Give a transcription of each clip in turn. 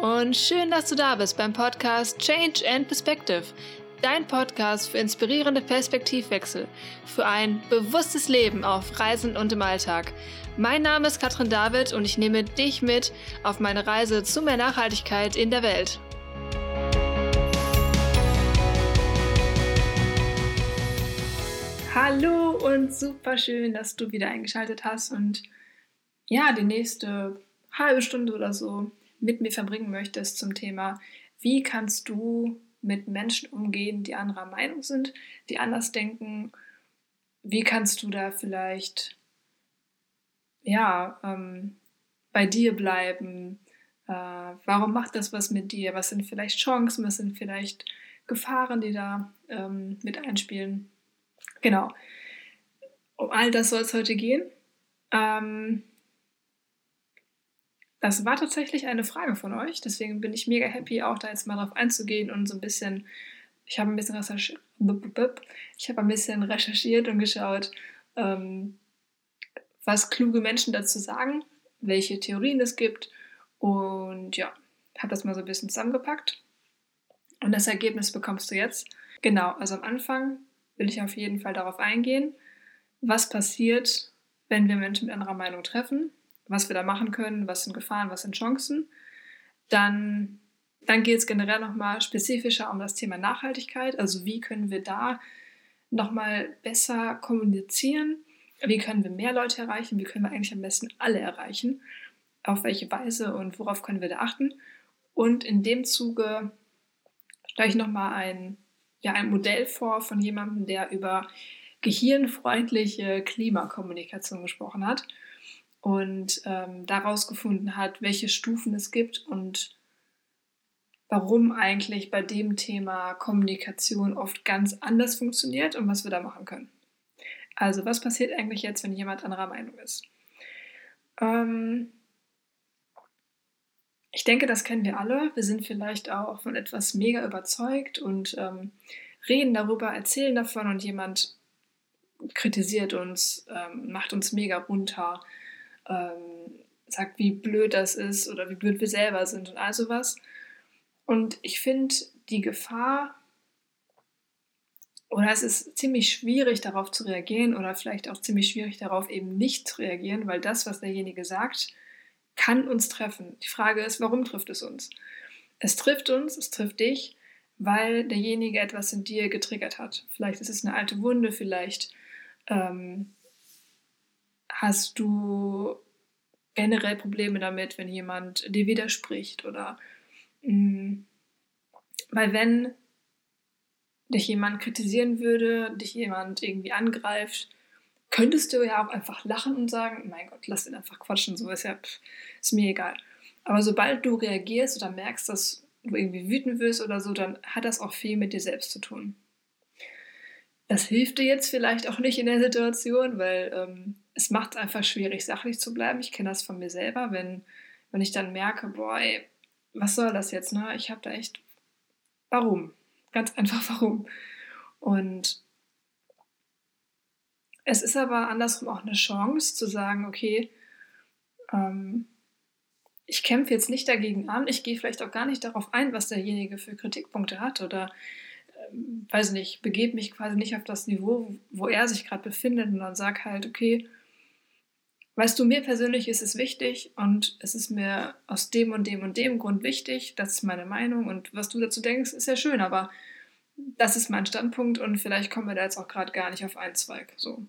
und schön, dass du da bist beim Podcast Change and Perspective, dein Podcast für inspirierende Perspektivwechsel, für ein bewusstes Leben auf Reisen und im Alltag. Mein Name ist Katrin David und ich nehme dich mit auf meine Reise zu mehr Nachhaltigkeit in der Welt. Hallo und super schön, dass du wieder eingeschaltet hast und ja, die nächste halbe Stunde oder so mit mir verbringen möchtest zum Thema, wie kannst du mit Menschen umgehen, die anderer Meinung sind, die anders denken, wie kannst du da vielleicht ja ähm, bei dir bleiben, äh, warum macht das was mit dir, was sind vielleicht Chancen, was sind vielleicht Gefahren, die da ähm, mit einspielen. Genau. Um all das soll es heute gehen. Ähm, das war tatsächlich eine Frage von euch, deswegen bin ich mega happy, auch da jetzt mal drauf einzugehen und so ein bisschen, ich habe ein bisschen recherchiert, ich habe ein bisschen recherchiert und geschaut, ähm, was kluge Menschen dazu sagen, welche Theorien es gibt und ja, habe das mal so ein bisschen zusammengepackt und das Ergebnis bekommst du jetzt. Genau, also am Anfang will ich auf jeden Fall darauf eingehen, was passiert, wenn wir Menschen mit anderer Meinung treffen was wir da machen können, was sind Gefahren, was sind Chancen. Dann, dann geht es generell nochmal spezifischer um das Thema Nachhaltigkeit. Also wie können wir da nochmal besser kommunizieren? Wie können wir mehr Leute erreichen? Wie können wir eigentlich am besten alle erreichen? Auf welche Weise und worauf können wir da achten? Und in dem Zuge stelle ich nochmal ein, ja, ein Modell vor von jemandem, der über gehirnfreundliche Klimakommunikation gesprochen hat und ähm, daraus gefunden hat, welche Stufen es gibt und warum eigentlich bei dem Thema Kommunikation oft ganz anders funktioniert und was wir da machen können. Also, was passiert eigentlich jetzt, wenn jemand anderer Meinung ist? Ähm, ich denke, das kennen wir alle. Wir sind vielleicht auch von etwas mega überzeugt und ähm, reden darüber, erzählen davon und jemand kritisiert uns, ähm, macht uns mega runter ähm, sagt, wie blöd das ist oder wie blöd wir selber sind und all sowas. Und ich finde die Gefahr, oder es ist ziemlich schwierig darauf zu reagieren oder vielleicht auch ziemlich schwierig darauf eben nicht zu reagieren, weil das, was derjenige sagt, kann uns treffen. Die Frage ist, warum trifft es uns? Es trifft uns, es trifft dich, weil derjenige etwas in dir getriggert hat. Vielleicht ist es eine alte Wunde, vielleicht ähm, Hast du generell Probleme damit, wenn jemand dir widerspricht oder mh, mm, weil wenn dich jemand kritisieren würde, dich jemand irgendwie angreift, könntest du ja auch einfach lachen und sagen, mein Gott, lass ihn einfach quatschen, so ist ja, pff, ist mir egal. Aber sobald du reagierst oder merkst, dass du irgendwie wütend wirst oder so, dann hat das auch viel mit dir selbst zu tun. Das hilft dir jetzt vielleicht auch nicht in der Situation, weil ähm, es macht es einfach schwierig, sachlich zu bleiben. Ich kenne das von mir selber, wenn, wenn ich dann merke, boah, ey, was soll das jetzt, ne? Ich habe da echt, warum? Ganz einfach, warum? Und es ist aber andersrum auch eine Chance zu sagen, okay, ähm, ich kämpfe jetzt nicht dagegen an, ich gehe vielleicht auch gar nicht darauf ein, was derjenige für Kritikpunkte hat oder ähm, weiß nicht, begebe mich quasi nicht auf das Niveau, wo er sich gerade befindet und dann sage halt, okay, Weißt du, mir persönlich ist es wichtig und es ist mir aus dem und dem und dem Grund wichtig, das ist meine Meinung und was du dazu denkst, ist ja schön, aber das ist mein Standpunkt und vielleicht kommen wir da jetzt auch gerade gar nicht auf einen Zweig. So.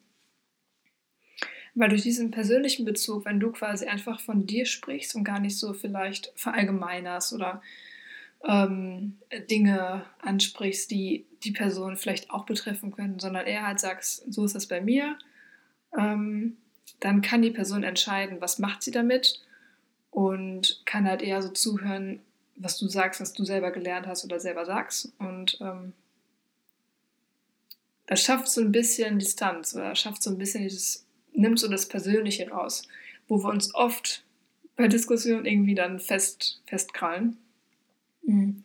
Weil durch diesen persönlichen Bezug, wenn du quasi einfach von dir sprichst und gar nicht so vielleicht verallgemeinerst oder ähm, Dinge ansprichst, die die Person vielleicht auch betreffen können, sondern eher halt sagst, so ist das bei mir. Ähm, dann kann die Person entscheiden, was macht sie damit und kann halt eher so zuhören, was du sagst, was du selber gelernt hast oder selber sagst. Und ähm, das schafft so ein bisschen Distanz oder schafft so ein bisschen dieses, nimmt so das Persönliche raus, wo wir uns oft bei Diskussionen irgendwie dann fest, festkrallen. Mhm.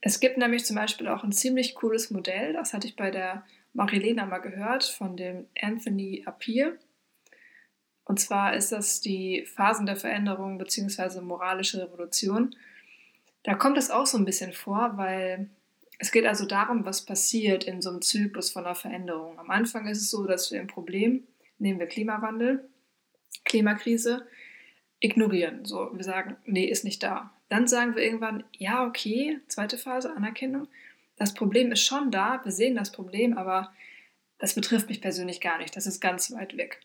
Es gibt nämlich zum Beispiel auch ein ziemlich cooles Modell, das hatte ich bei der Marilena mal gehört, von dem Anthony Appier. Und zwar ist das die Phasen der Veränderung bzw. moralische Revolution. Da kommt es auch so ein bisschen vor, weil es geht also darum, was passiert in so einem Zyklus von einer Veränderung. Am Anfang ist es so, dass wir ein Problem, nehmen wir Klimawandel, Klimakrise, ignorieren. So, wir sagen, nee, ist nicht da. Dann sagen wir irgendwann, ja, okay, zweite Phase, Anerkennung. Das Problem ist schon da, wir sehen das Problem, aber das betrifft mich persönlich gar nicht. Das ist ganz weit weg.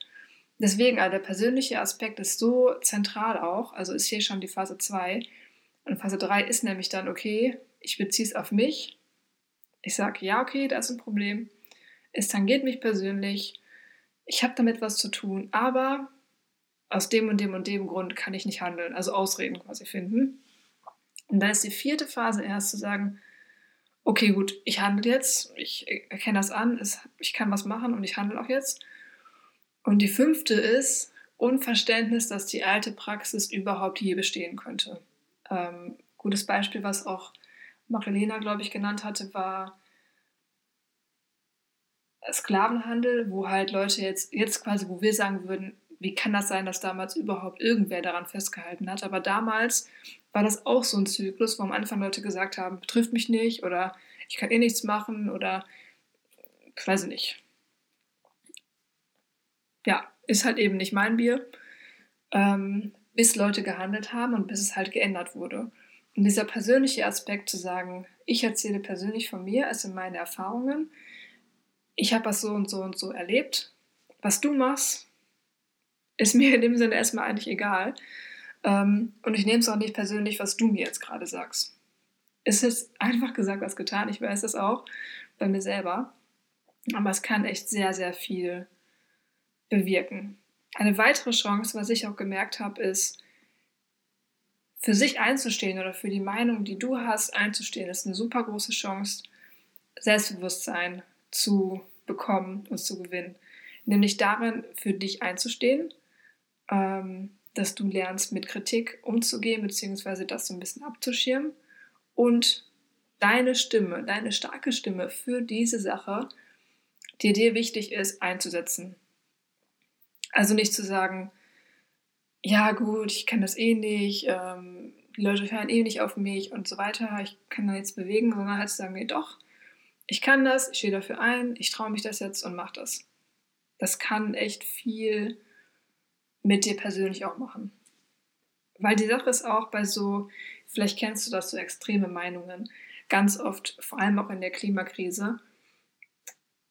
Deswegen, also der persönliche Aspekt ist so zentral auch, also ist hier schon die Phase 2. Und Phase 3 ist nämlich dann, okay, ich beziehe es auf mich. Ich sage, ja, okay, da ist ein Problem. Es tangiert mich persönlich. Ich habe damit was zu tun, aber aus dem und dem und dem Grund kann ich nicht handeln. Also Ausreden quasi finden. Und dann ist die vierte Phase erst zu sagen, okay, gut, ich handle jetzt, ich erkenne das an, ich kann was machen und ich handle auch jetzt. Und die fünfte ist Unverständnis, dass die alte Praxis überhaupt je bestehen könnte. Ähm, gutes Beispiel, was auch Magdalena, glaube ich, genannt hatte, war Sklavenhandel, wo halt Leute jetzt, jetzt quasi, wo wir sagen würden, wie kann das sein, dass damals überhaupt irgendwer daran festgehalten hat? Aber damals war das auch so ein Zyklus, wo am Anfang Leute gesagt haben, betrifft mich nicht oder ich kann eh nichts machen oder ich weiß nicht. Ja, ist halt eben nicht mein Bier, ähm, bis Leute gehandelt haben und bis es halt geändert wurde. Und dieser persönliche Aspekt zu sagen, ich erzähle persönlich von mir, es sind meine Erfahrungen, ich habe was so und so und so erlebt, was du machst, ist mir in dem Sinne erstmal eigentlich egal. Ähm, und ich nehme es auch nicht persönlich, was du mir jetzt gerade sagst. Es ist einfach gesagt, was getan. Ich weiß das auch bei mir selber. Aber es kann echt sehr, sehr viel bewirken. Eine weitere Chance, was ich auch gemerkt habe, ist, für sich einzustehen oder für die Meinung, die du hast, einzustehen, ist eine super große Chance, Selbstbewusstsein zu bekommen und zu gewinnen. Nämlich darin, für dich einzustehen ähm, dass du lernst, mit Kritik umzugehen, beziehungsweise das so ein bisschen abzuschirmen und deine Stimme, deine starke Stimme für diese Sache, die dir wichtig ist, einzusetzen. Also nicht zu sagen, ja gut, ich kann das eh nicht, ähm, die Leute hören eh nicht auf mich und so weiter, ich kann da nichts bewegen, sondern halt zu sagen, nee, doch, ich kann das, ich stehe dafür ein, ich traue mich das jetzt und mache das. Das kann echt viel mit dir persönlich auch machen. Weil die Sache ist auch bei so, vielleicht kennst du das, so extreme Meinungen, ganz oft, vor allem auch in der Klimakrise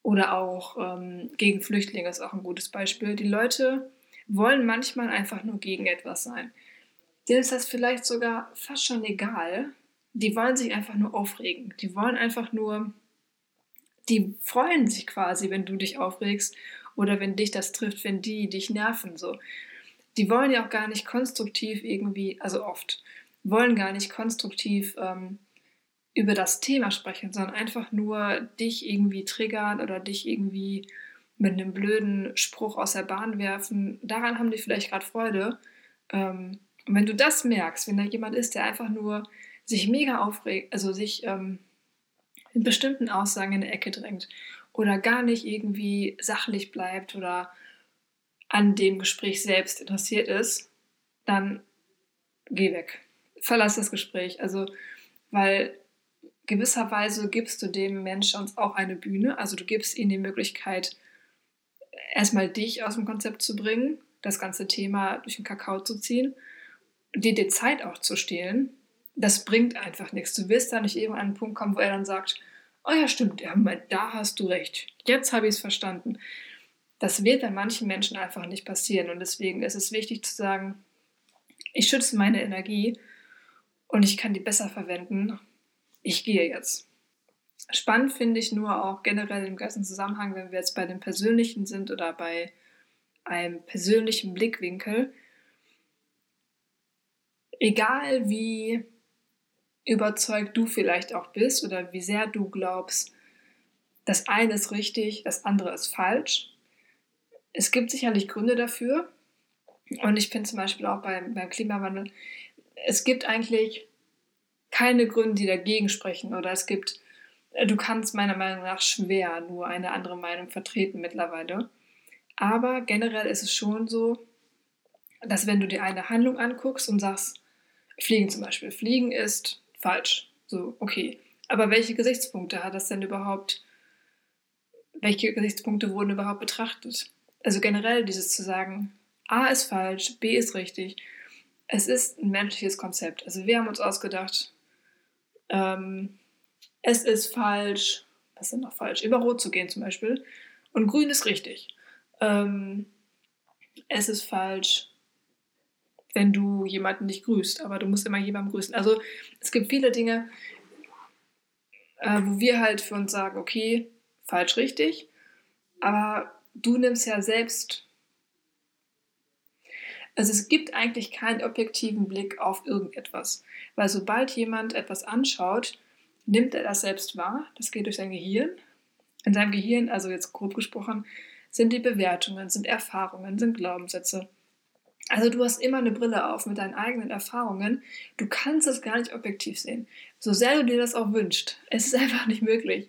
oder auch ähm, gegen Flüchtlinge ist auch ein gutes Beispiel. Die Leute wollen manchmal einfach nur gegen etwas sein. Denen ist das vielleicht sogar fast schon egal. Die wollen sich einfach nur aufregen. Die wollen einfach nur, die freuen sich quasi, wenn du dich aufregst oder wenn dich das trifft, wenn die dich nerven. So. Die wollen ja auch gar nicht konstruktiv irgendwie, also oft, wollen gar nicht konstruktiv ähm, über das Thema sprechen, sondern einfach nur dich irgendwie triggern oder dich irgendwie mit einem blöden Spruch aus der Bahn werfen. Daran haben die vielleicht gerade Freude. Ähm, und wenn du das merkst, wenn da jemand ist, der einfach nur sich mega aufregt, also sich ähm, in bestimmten Aussagen in eine Ecke drängt oder gar nicht irgendwie sachlich bleibt oder an dem Gespräch selbst interessiert ist, dann geh weg. Verlass das Gespräch. Also, weil gewisserweise gibst du dem Menschen auch eine Bühne. Also du gibst ihnen die Möglichkeit, erstmal dich aus dem Konzept zu bringen, das ganze Thema durch den Kakao zu ziehen, dir die Zeit auch zu stehlen. Das bringt einfach nichts. Du wirst da nicht eben an einen Punkt kommen, wo er dann sagt, oh ja, stimmt, ja, da hast du recht. Jetzt habe ich es verstanden. Das wird bei manchen Menschen einfach nicht passieren. Und deswegen ist es wichtig zu sagen, ich schütze meine Energie und ich kann die besser verwenden. Ich gehe jetzt. Spannend finde ich nur auch generell im ganzen Zusammenhang, wenn wir jetzt bei dem Persönlichen sind oder bei einem persönlichen Blickwinkel. Egal wie überzeugt du vielleicht auch bist oder wie sehr du glaubst, das eine ist richtig, das andere ist falsch. Es gibt sicherlich Gründe dafür. Und ich finde zum Beispiel auch beim, beim Klimawandel, es gibt eigentlich keine Gründe, die dagegen sprechen. Oder es gibt, du kannst meiner Meinung nach schwer nur eine andere Meinung vertreten mittlerweile. Aber generell ist es schon so, dass wenn du dir eine Handlung anguckst und sagst, Fliegen zum Beispiel, Fliegen ist falsch. So, okay. Aber welche Gesichtspunkte hat das denn überhaupt? Welche Gesichtspunkte wurden überhaupt betrachtet? Also generell dieses zu sagen, A ist falsch, B ist richtig. Es ist ein menschliches Konzept. Also wir haben uns ausgedacht, ähm, es ist falsch, was ist noch falsch? Über Rot zu gehen zum Beispiel. Und Grün ist richtig. Ähm, es ist falsch, wenn du jemanden nicht grüßt, aber du musst immer jemanden grüßen. Also es gibt viele Dinge, äh, wo wir halt für uns sagen, okay, falsch, richtig, aber du nimmst ja selbst also es gibt eigentlich keinen objektiven Blick auf irgendetwas, weil sobald jemand etwas anschaut, nimmt er das selbst wahr, das geht durch sein Gehirn. In seinem Gehirn, also jetzt grob gesprochen, sind die Bewertungen, sind Erfahrungen, sind Glaubenssätze. Also du hast immer eine Brille auf mit deinen eigenen Erfahrungen. Du kannst es gar nicht objektiv sehen. So sehr du dir das auch wünscht. Es ist einfach nicht möglich.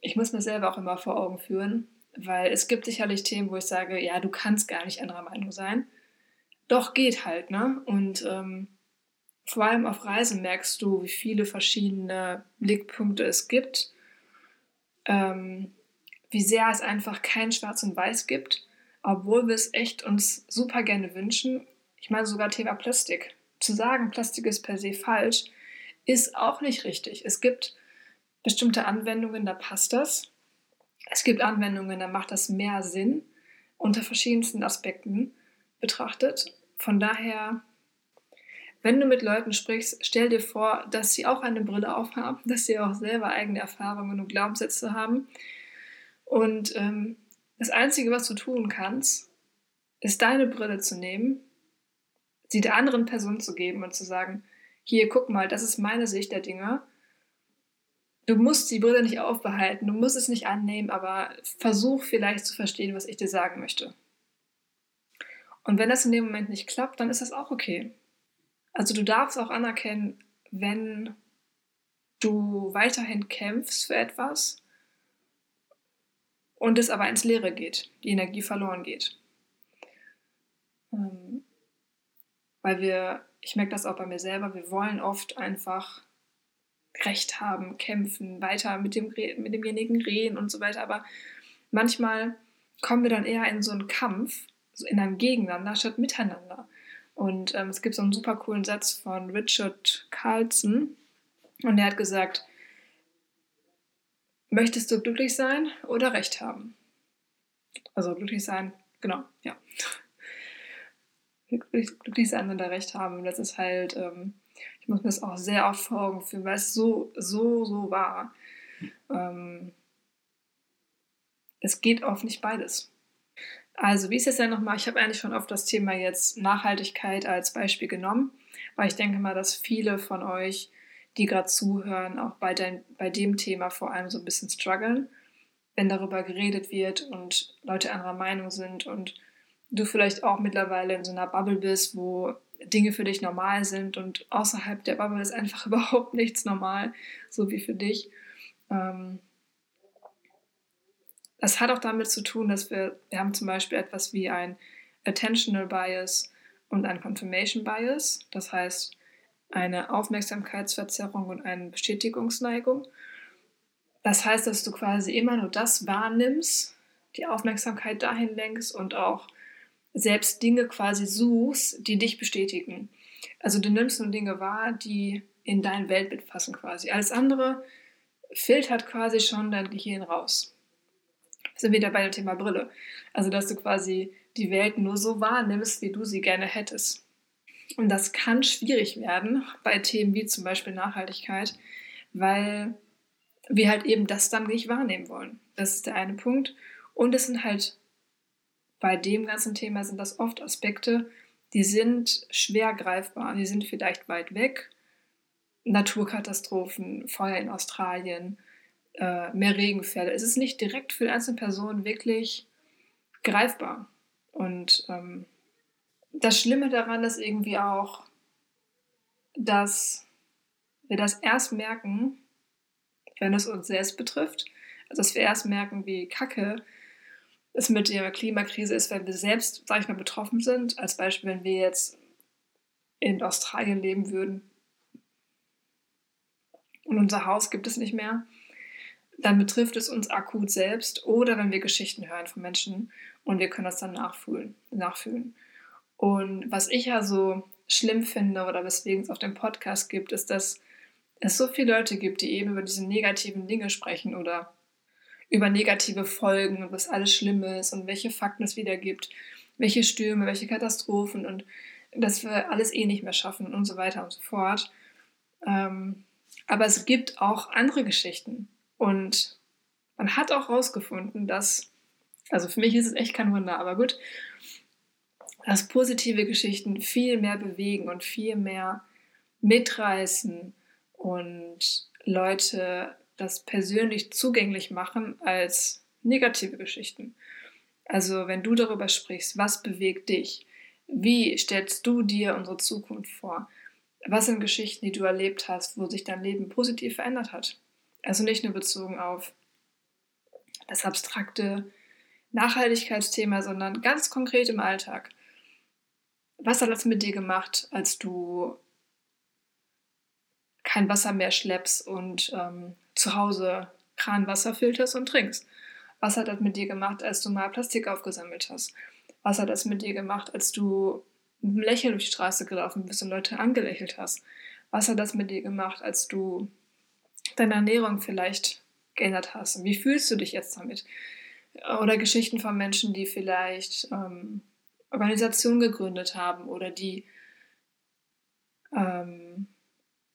Ich muss mir selber auch immer vor Augen führen, weil es gibt sicherlich Themen, wo ich sage, ja, du kannst gar nicht anderer Meinung sein. Doch geht halt, ne? Und ähm, vor allem auf Reisen merkst du, wie viele verschiedene Blickpunkte es gibt. Ähm, wie sehr es einfach kein Schwarz und Weiß gibt, obwohl wir es echt uns super gerne wünschen. Ich meine sogar Thema Plastik. Zu sagen, Plastik ist per se falsch, ist auch nicht richtig. Es gibt bestimmte Anwendungen, da passt das. Es gibt Anwendungen, da macht das mehr Sinn unter verschiedensten Aspekten betrachtet. Von daher, wenn du mit Leuten sprichst, stell dir vor, dass sie auch eine Brille aufhaben, dass sie auch selber eigene Erfahrungen und Glaubenssätze haben und ähm, das Einzige, was du tun kannst, ist deine Brille zu nehmen, sie der anderen Person zu geben und zu sagen, hier, guck mal, das ist meine Sicht der Dinge. Du musst die Brille nicht aufbehalten, du musst es nicht annehmen, aber versuch vielleicht zu verstehen, was ich dir sagen möchte. Und wenn das in dem Moment nicht klappt, dann ist das auch okay. Also du darfst auch anerkennen, wenn du weiterhin kämpfst für etwas und es aber ins Leere geht, die Energie verloren geht. Ähm, weil wir, ich merke das auch bei mir selber, wir wollen oft einfach Recht haben, kämpfen, weiter mit, dem, mit demjenigen reden und so weiter. Aber manchmal kommen wir dann eher in so einen Kampf, so in einem Gegeneinander statt miteinander. Und ähm, es gibt so einen super coolen Satz von Richard Carlson und der hat gesagt, Möchtest du glücklich sein oder Recht haben? Also glücklich sein, genau, ja. Glücklich sein oder Recht haben. Das ist halt, ähm, ich muss mir das auch sehr oft vor Augen führen, weil es so, so, so war. Ähm, es geht oft nicht beides. Also, wie ist es denn nochmal? Ich habe eigentlich schon oft das Thema jetzt Nachhaltigkeit als Beispiel genommen, weil ich denke mal, dass viele von euch die gerade zuhören, auch bei, dein, bei dem Thema vor allem so ein bisschen strugglen, wenn darüber geredet wird und Leute anderer Meinung sind und du vielleicht auch mittlerweile in so einer Bubble bist, wo Dinge für dich normal sind und außerhalb der Bubble ist einfach überhaupt nichts normal, so wie für dich. Ähm, das hat auch damit zu tun, dass wir, wir haben zum Beispiel etwas wie ein Attentional Bias und ein Confirmation Bias. Das heißt, eine Aufmerksamkeitsverzerrung und eine Bestätigungsneigung. Das heißt, dass du quasi immer nur das wahrnimmst, die Aufmerksamkeit dahin lenkst und auch selbst Dinge quasi suchst, die dich bestätigen. Also du nimmst nur Dinge wahr, die in dein Weltbild passen quasi. Alles andere filtert quasi schon dein Gehirn raus. Wir sind wieder bei dem Thema Brille. Also dass du quasi die Welt nur so wahrnimmst, wie du sie gerne hättest. Und das kann schwierig werden bei Themen wie zum Beispiel Nachhaltigkeit, weil wir halt eben das dann nicht wahrnehmen wollen. Das ist der eine Punkt. Und es sind halt bei dem ganzen Thema sind das oft Aspekte, die sind schwer greifbar, die sind vielleicht weit weg. Naturkatastrophen, Feuer in Australien, äh, mehr Regenfälle. Es ist nicht direkt für die einzelne Person wirklich greifbar. Und ähm, das Schlimme daran ist irgendwie auch, dass wir das erst merken, wenn es uns selbst betrifft. Also dass wir erst merken, wie kacke es mit der Klimakrise ist, wenn wir selbst, sag ich mal, betroffen sind. Als Beispiel, wenn wir jetzt in Australien leben würden und unser Haus gibt es nicht mehr, dann betrifft es uns akut selbst oder wenn wir Geschichten hören von Menschen und wir können das dann nachfühlen. nachfühlen. Und was ich ja so schlimm finde oder weswegen es auf dem Podcast gibt, ist, dass es so viele Leute gibt, die eben über diese negativen Dinge sprechen oder über negative Folgen und was alles schlimm ist und welche Fakten es wieder gibt, welche Stürme, welche Katastrophen und dass wir alles eh nicht mehr schaffen und so weiter und so fort. Ähm, aber es gibt auch andere Geschichten und man hat auch herausgefunden, dass, also für mich ist es echt kein Wunder, aber gut, dass positive Geschichten viel mehr bewegen und viel mehr mitreißen und Leute das persönlich zugänglich machen als negative Geschichten. Also wenn du darüber sprichst, was bewegt dich? Wie stellst du dir unsere Zukunft vor? Was sind Geschichten, die du erlebt hast, wo sich dein Leben positiv verändert hat? Also nicht nur bezogen auf das abstrakte Nachhaltigkeitsthema, sondern ganz konkret im Alltag. Was hat das mit dir gemacht, als du kein Wasser mehr schleppst und ähm, zu Hause Kranwasser filterst und trinkst? Was hat das mit dir gemacht, als du mal Plastik aufgesammelt hast? Was hat das mit dir gemacht, als du mit einem Lächeln durch die Straße gelaufen bist und Leute angelächelt hast? Was hat das mit dir gemacht, als du deine Ernährung vielleicht geändert hast? Und wie fühlst du dich jetzt damit? Oder Geschichten von Menschen, die vielleicht ähm, Organisationen gegründet haben oder die ähm,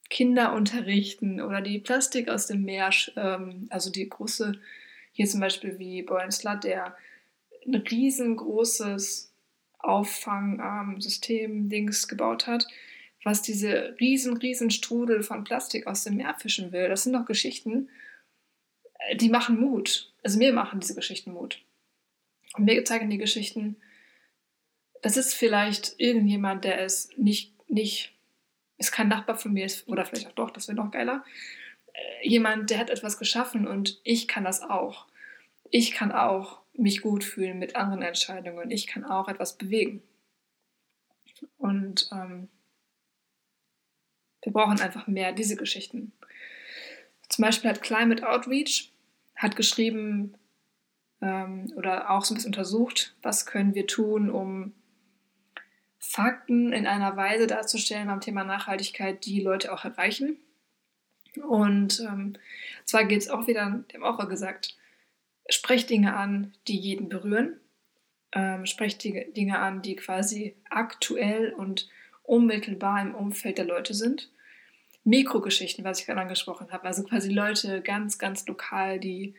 Kinder unterrichten oder die Plastik aus dem Meer, ähm, also die große, hier zum Beispiel wie Brian Slutt, der ein riesengroßes Auffangsystem Dings gebaut hat, was diese riesen, riesen Strudel von Plastik aus dem Meer fischen will. Das sind doch Geschichten, äh, die machen Mut. Also mir machen diese Geschichten Mut. Und mir zeigen die Geschichten, das ist vielleicht irgendjemand, der es nicht, nicht ist kein Nachbar von mir, oder vielleicht auch doch, das wäre noch geiler. Äh, jemand, der hat etwas geschaffen und ich kann das auch. Ich kann auch mich gut fühlen mit anderen Entscheidungen. Ich kann auch etwas bewegen. Und ähm, wir brauchen einfach mehr diese Geschichten. Zum Beispiel hat Climate Outreach hat geschrieben ähm, oder auch so ein bisschen untersucht, was können wir tun, um Fakten in einer Weise darzustellen beim Thema Nachhaltigkeit, die Leute auch erreichen. Und ähm, zwar geht es auch wieder, haben auch gesagt, sprecht Dinge an, die jeden berühren. Ähm, sprecht Dinge an, die quasi aktuell und unmittelbar im Umfeld der Leute sind. Mikrogeschichten, was ich gerade angesprochen habe, also quasi Leute ganz, ganz lokal, die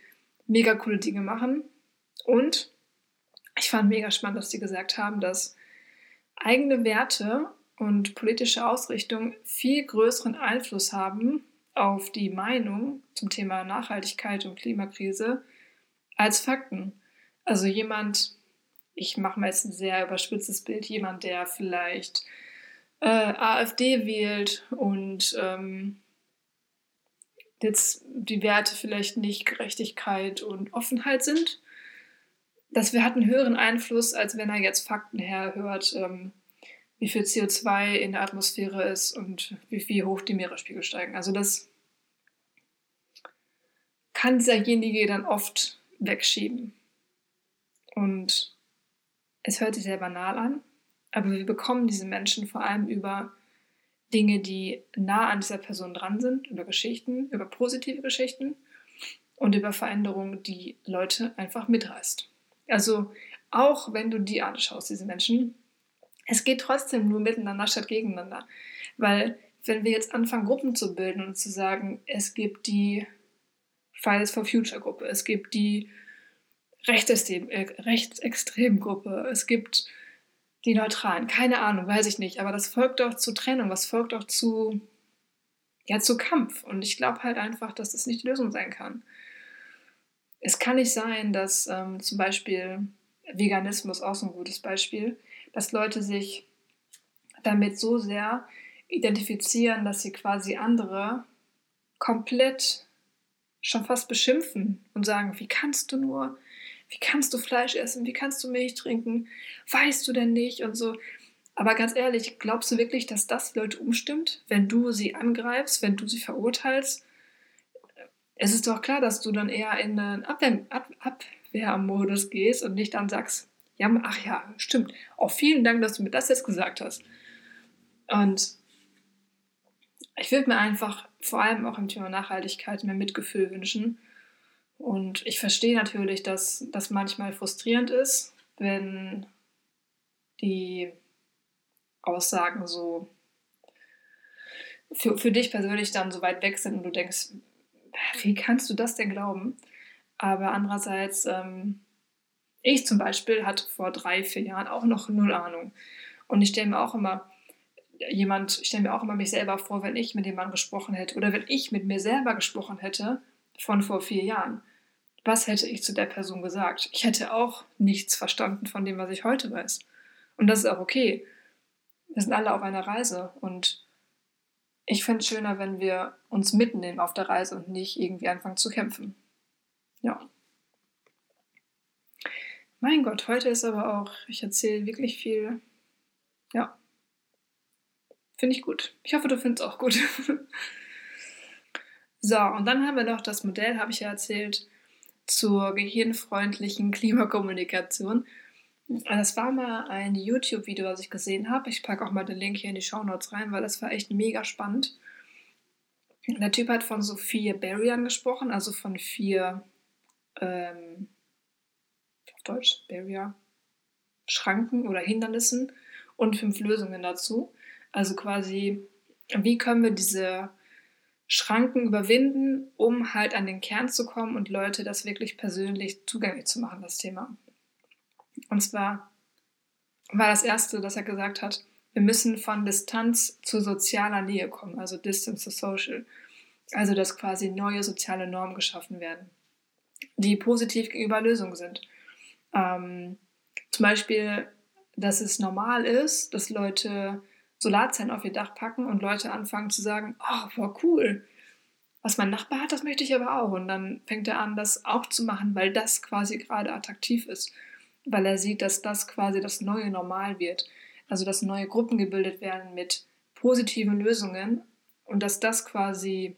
mega coole Dinge machen. Und ich fand mega spannend, dass die gesagt haben, dass eigene Werte und politische Ausrichtung viel größeren Einfluss haben auf die Meinung zum Thema Nachhaltigkeit und Klimakrise als Fakten. Also jemand, ich mache mal jetzt ein sehr überspitztes Bild, jemand, der vielleicht äh, AfD wählt und ähm, jetzt die Werte vielleicht nicht Gerechtigkeit und Offenheit sind, das hat einen höheren Einfluss, als wenn er jetzt Fakten herhört, ähm, wie viel CO2 in der Atmosphäre ist und wie, wie hoch die Meeresspiegel steigen. Also das kann dieserjenige dann oft wegschieben. Und es hört sich sehr banal an, aber wir bekommen diese Menschen vor allem über Dinge, die nah an dieser Person dran sind, über Geschichten, über positive Geschichten und über Veränderungen, die Leute einfach mitreißt. Also auch wenn du die anschaust, diese Menschen, es geht trotzdem nur miteinander statt gegeneinander. Weil wenn wir jetzt anfangen, Gruppen zu bilden und zu sagen, es gibt die Fridays for Future Gruppe, es gibt die Rechtsextrem, äh, Rechtsextremgruppe, es gibt die Neutralen, keine Ahnung, weiß ich nicht, aber das folgt doch zu Trennung, was folgt doch zu, ja, zu Kampf. Und ich glaube halt einfach, dass das nicht die Lösung sein kann. Es kann nicht sein, dass ähm, zum Beispiel Veganismus auch so ein gutes Beispiel, dass Leute sich damit so sehr identifizieren, dass sie quasi andere komplett schon fast beschimpfen und sagen, wie kannst du nur, wie kannst du Fleisch essen, wie kannst du Milch trinken, weißt du denn nicht und so. Aber ganz ehrlich, glaubst du wirklich, dass das Leute umstimmt, wenn du sie angreifst, wenn du sie verurteilst? es ist doch klar, dass du dann eher in einen Abwehr, Ab, Abwehrmodus gehst und nicht dann sagst, ja, ach ja, stimmt. Auch vielen Dank, dass du mir das jetzt gesagt hast. Und ich würde mir einfach vor allem auch im Thema Nachhaltigkeit mehr Mitgefühl wünschen. Und ich verstehe natürlich, dass das manchmal frustrierend ist, wenn die Aussagen so für, für dich persönlich dann so weit weg sind und du denkst, wie kannst du das denn glauben? Aber andererseits, ähm, ich zum Beispiel hatte vor drei, vier Jahren auch noch null Ahnung. Und ich stelle mir auch immer jemand, ich stelle mir auch immer mich selber vor, wenn ich mit dem Mann gesprochen hätte oder wenn ich mit mir selber gesprochen hätte von vor vier Jahren. Was hätte ich zu der Person gesagt? Ich hätte auch nichts verstanden von dem, was ich heute weiß. Und das ist auch okay. Wir sind alle auf einer Reise und ich finde es schöner, wenn wir uns mitnehmen auf der Reise und nicht irgendwie anfangen zu kämpfen. Ja. Mein Gott, heute ist aber auch, ich erzähle wirklich viel. Ja. Finde ich gut. Ich hoffe, du findest es auch gut. so, und dann haben wir noch das Modell, habe ich ja erzählt, zur gehirnfreundlichen Klimakommunikation. Das war mal ein YouTube-Video, was ich gesehen habe. Ich packe auch mal den Link hier in die Show Notes rein, weil das war echt mega spannend. Der Typ hat von so vier Barriern gesprochen, also von vier ähm, auf Deutsch, Barrier, Schranken oder Hindernissen und fünf Lösungen dazu. Also quasi, wie können wir diese Schranken überwinden, um halt an den Kern zu kommen und Leute das wirklich persönlich zugänglich zu machen, das Thema. Und zwar war das Erste, dass er gesagt hat, wir müssen von Distanz zu sozialer Nähe kommen, also Distance to Social. Also dass quasi neue soziale Normen geschaffen werden, die positiv gegenüber Lösungen sind. Ähm, zum Beispiel, dass es normal ist, dass Leute Solarzellen auf ihr Dach packen und Leute anfangen zu sagen, oh, war cool. Was mein Nachbar hat, das möchte ich aber auch. Und dann fängt er an, das auch zu machen, weil das quasi gerade attraktiv ist. Weil er sieht, dass das quasi das neue Normal wird. Also dass neue Gruppen gebildet werden mit positiven Lösungen und dass das quasi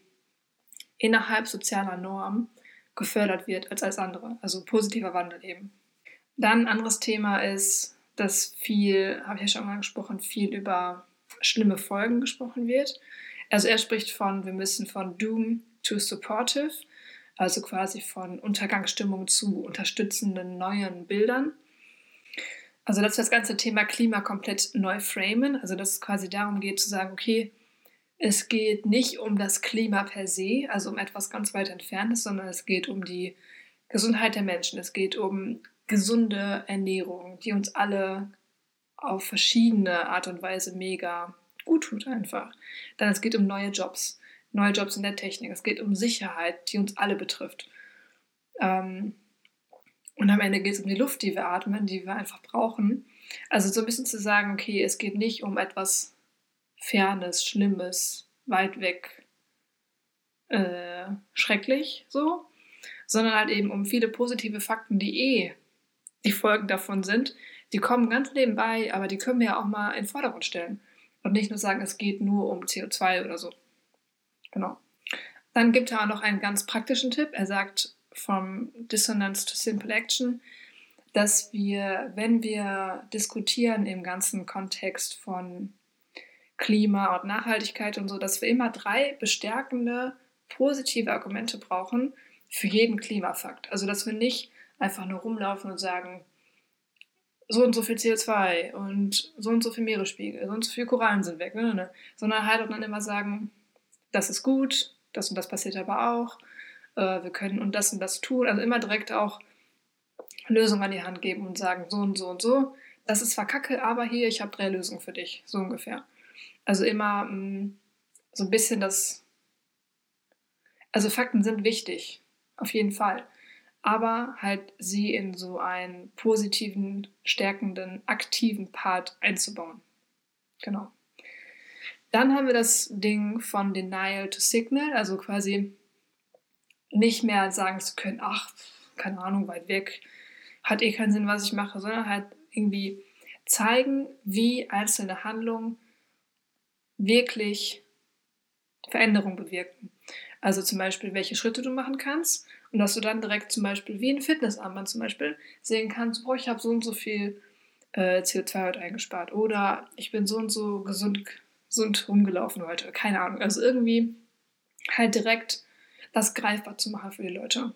innerhalb sozialer Normen gefördert wird als alles andere. Also positiver Wandel eben. Dann ein anderes Thema ist, dass viel, habe ich ja schon mal angesprochen, viel über schlimme Folgen gesprochen wird. Also er spricht von, wir müssen von Doom to Supportive, also quasi von Untergangsstimmung zu unterstützenden neuen Bildern. Also dass wir das ganze Thema Klima komplett neu framen, also dass es quasi darum geht zu sagen, okay, es geht nicht um das Klima per se, also um etwas ganz weit entferntes, sondern es geht um die Gesundheit der Menschen. Es geht um gesunde Ernährung, die uns alle auf verschiedene Art und Weise mega gut tut einfach. Dann es geht um neue Jobs, neue Jobs in der Technik. Es geht um Sicherheit, die uns alle betrifft. Ähm, und am Ende geht es um die Luft, die wir atmen, die wir einfach brauchen. Also so ein bisschen zu sagen, okay, es geht nicht um etwas Fernes, Schlimmes, weit weg, äh, schrecklich so, sondern halt eben um viele positive Fakten, die eh die Folgen davon sind, die kommen ganz nebenbei, aber die können wir ja auch mal in den Vordergrund stellen. Und nicht nur sagen, es geht nur um CO2 oder so. Genau. Dann gibt er auch noch einen ganz praktischen Tipp. Er sagt, from Dissonance to Simple Action, dass wir, wenn wir diskutieren im ganzen Kontext von Klima und Nachhaltigkeit und so, dass wir immer drei bestärkende, positive Argumente brauchen für jeden Klimafakt. Also, dass wir nicht einfach nur rumlaufen und sagen, so und so viel CO2 und so und so viel Meeresspiegel, so und so viele Korallen sind weg, ne, ne, ne. sondern halt auch dann immer sagen, das ist gut, das und das passiert aber auch, äh, wir können und das und das tun, also immer direkt auch Lösungen an die Hand geben und sagen, so und so und so, das ist zwar kacke, aber hier, ich habe drei Lösungen für dich, so ungefähr. Also immer mh, mm, so ein bisschen das, also Fakten sind wichtig, auf jeden Fall aber halt sie in so einen positiven, stärkenden, aktiven Part einzubauen. Genau. Dann haben wir das Ding von Denial to Signal, also quasi nicht mehr sagen zu können, ach, keine Ahnung, weit weg, hat eh keinen Sinn, was ich mache, sondern halt irgendwie zeigen, wie einzelne Handlungen wirklich Veränderung bewirken. Also zum Beispiel, welche Schritte du machen kannst und dass du dann direkt zum Beispiel wie ein Fitnessarmband zum Beispiel sehen kannst, boah, ich habe so und so viel äh, CO2 heute eingespart oder ich bin so und so gesund, gesund rumgelaufen heute. Keine Ahnung. Also irgendwie halt direkt das greifbar zu machen für die Leute.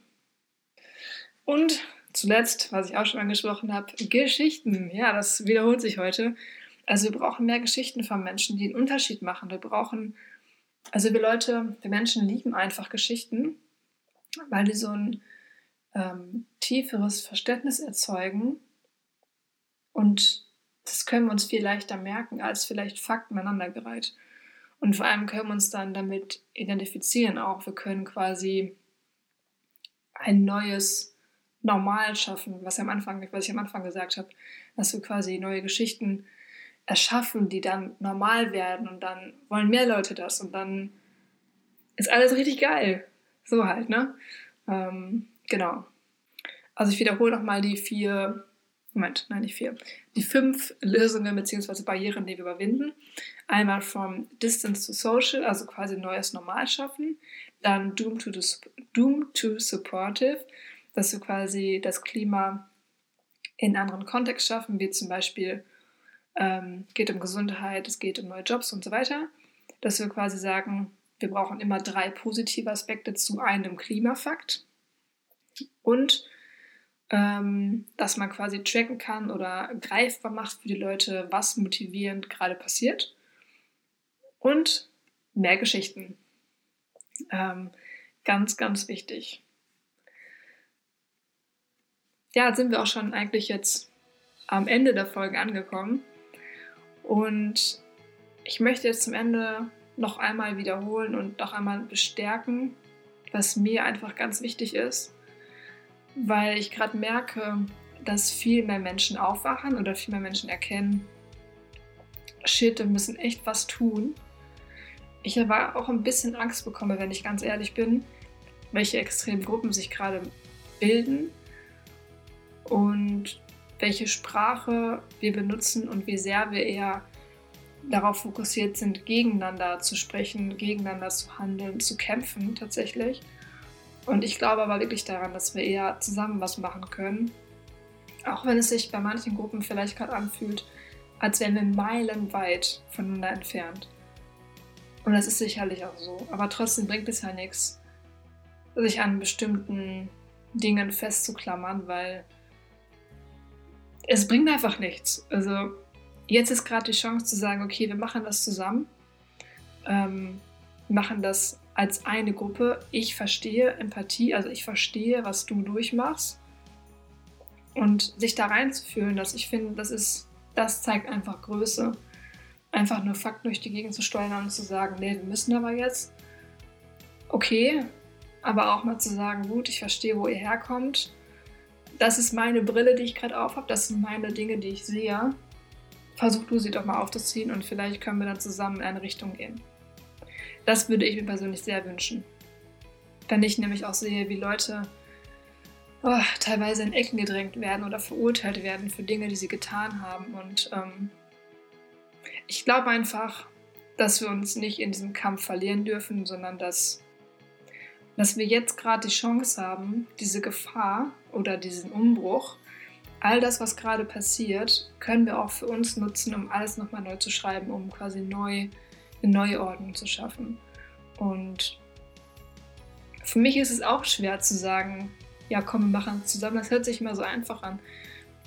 Und zuletzt, was ich auch schon angesprochen habe, Geschichten. Ja, das wiederholt sich heute. Also wir brauchen mehr Geschichten von Menschen, die einen Unterschied machen. Wir brauchen, also wir Leute, wir Menschen lieben einfach Geschichten, weil die so ein ähm, tieferes Verständnis erzeugen. Und das können wir uns viel leichter merken als vielleicht Fakten aneinandergereiht. Und vor allem können wir uns dann damit identifizieren auch. Wir können quasi ein neues Normal schaffen, was, am Anfang, was ich am Anfang gesagt habe, dass wir quasi neue Geschichten erschaffen, die dann normal werden und dann wollen mehr Leute das und dann ist alles richtig geil. So halt, ne? Ähm, genau. Also ich wiederhole nochmal die vier, Moment, nein, nicht vier, die fünf Lösungen bzw. Barrieren, die wir überwinden. Einmal vom Distance to Social, also quasi neues Normal schaffen. Dann Doom to, the, Doom to Supportive, dass wir quasi das Klima in anderen Kontext schaffen, wie zum Beispiel ähm, geht um Gesundheit, es geht um neue Jobs und so weiter, dass wir quasi sagen, wir brauchen immer drei positive Aspekte zu einem Klimafakt und ähm, dass man quasi tracken kann oder greifbar macht für die Leute, was motivierend gerade passiert und mehr Geschichten. Ähm, ganz, ganz wichtig. Ja, sind wir auch schon eigentlich jetzt am Ende der Folge angekommen. Und ich möchte jetzt zum Ende noch einmal wiederholen und noch einmal bestärken, was mir einfach ganz wichtig ist, weil ich gerade merke, dass viel mehr Menschen aufwachen oder viel mehr Menschen erkennen, shit, wir müssen echt was tun. Ich aber auch ein bisschen Angst bekomme, wenn ich ganz ehrlich bin, welche extremen Gruppen sich gerade bilden und welche Sprache wir benutzen und wie sehr wir eher darauf fokussiert sind, gegeneinander zu sprechen, gegeneinander zu handeln, zu kämpfen tatsächlich. Und ich glaube aber wirklich daran, dass wir eher zusammen was machen können. Auch wenn es sich bei manchen Gruppen vielleicht gerade anfühlt, als wären wir meilenweit voneinander entfernt. Und das ist sicherlich auch so. Aber trotzdem bringt es ja nichts, sich an bestimmten Dingen festzuklammern, weil es bringt einfach nichts. Also jetzt ist gerade die Chance zu sagen, okay, wir machen das zusammen, ähm, machen das als eine Gruppe. Ich verstehe Empathie, also ich verstehe, was du durchmachst. Und sich da reinzufühlen, dass ich finde, das ist, das zeigt einfach Größe. Einfach nur Fakten durch die Gegend zu steuern und zu sagen, nee, wir müssen aber jetzt. Okay, aber auch mal zu sagen, gut, ich verstehe, wo ihr herkommt das ist meine Brille, die ich gerade aufhab, das sind meine Dinge, die ich sehe. Versuch du sie doch mal aufzuziehen und vielleicht können wir dann zusammen in eine Richtung gehen. Das würde ich mir persönlich sehr wünschen. Wenn ich nämlich auch sehe, wie Leute oh, teilweise in Ecken gedrängt werden oder verurteilt werden für Dinge, die sie getan haben. Und ähm, ich glaube einfach, dass wir uns nicht in diesem Kampf verlieren dürfen, sondern dass dass wir jetzt gerade die Chance haben, diese Gefahr oder diesen Umbruch, all das, was gerade passiert, können wir auch für uns nutzen, um alles nochmal neu zu schreiben, um quasi neu eine neue Ordnung zu schaffen. Und für mich ist es auch schwer zu sagen, ja komm, wir machen es zusammen. Das hört sich immer so einfach an.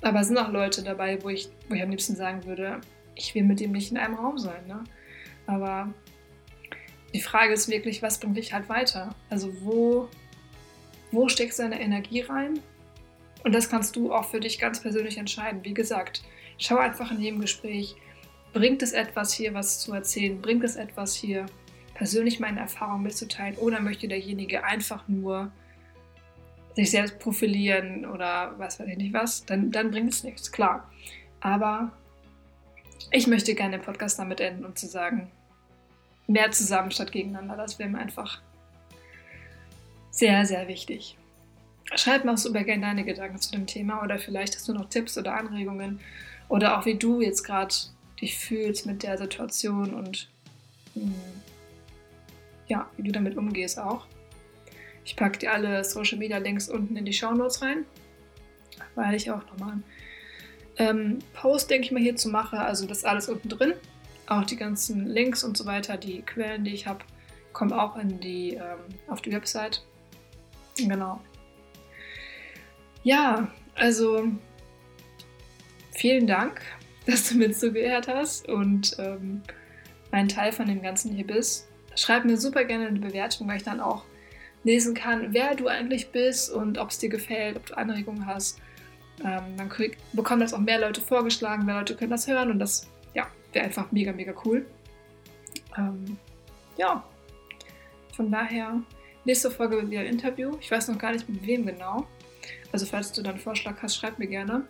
Aber es sind auch Leute dabei, wo ich, wo ich am liebsten sagen würde, ich will mit dem nicht in einem Raum sein. Ne? Aber die Frage ist wirklich, was bringt dich halt weiter? Also wo, wo steckst du deine Energie rein? Und das kannst du auch für dich ganz persönlich entscheiden. Wie gesagt, schau einfach in jedem Gespräch, bringt es etwas hier, was zu erzählen? Bringt es etwas hier, persönlich meine Erfahrungen mitzuteilen? Oder möchte derjenige einfach nur sich selbst profilieren oder was weiß ich nicht was? Dann, dann bringt es nichts, klar. Aber ich möchte gerne den Podcast damit enden und zu sagen, mehr zusammen statt gegeneinander. Das wäre mir einfach sehr, sehr wichtig. Schreib auch super gerne deine Gedanken zu dem Thema oder vielleicht hast du noch Tipps oder Anregungen oder auch wie du jetzt gerade dich fühlst mit der Situation und mh, hm, ja, wie du damit umgehst auch. Ich packe dir alle Social Media Links unten in die Show Notes rein, weil ich auch nochmal ähm, Post, denke ich mal, hierzu mache. Also das alles unten drin. Auch die ganzen Links und so weiter, die Quellen, die ich habe, kommen auch in die, ähm, auf die Website. Genau. Ja, also vielen Dank, dass du mir zugehört hast und ähm, ein Teil von dem Ganzen hier bist. Schreib mir super gerne eine Bewertung, weil ich dann auch lesen kann, wer du eigentlich bist und ob es dir gefällt, ob du Anregungen hast. Ähm, dann krieg, bekommen das auch mehr Leute vorgeschlagen, mehr Leute können das hören und das ja, wäre einfach mega, mega cool. Ähm, ja, von daher, nächste Folge wird wieder ein Interview. Ich weiß noch gar nicht mit wem genau. Also falls du dann Vorschlag hast, schreib mir gerne.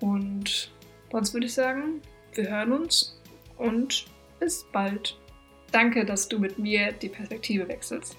Und sonst würde ich sagen, wir hören uns und bis bald. Danke, dass du mit mir die Perspektive wechselst.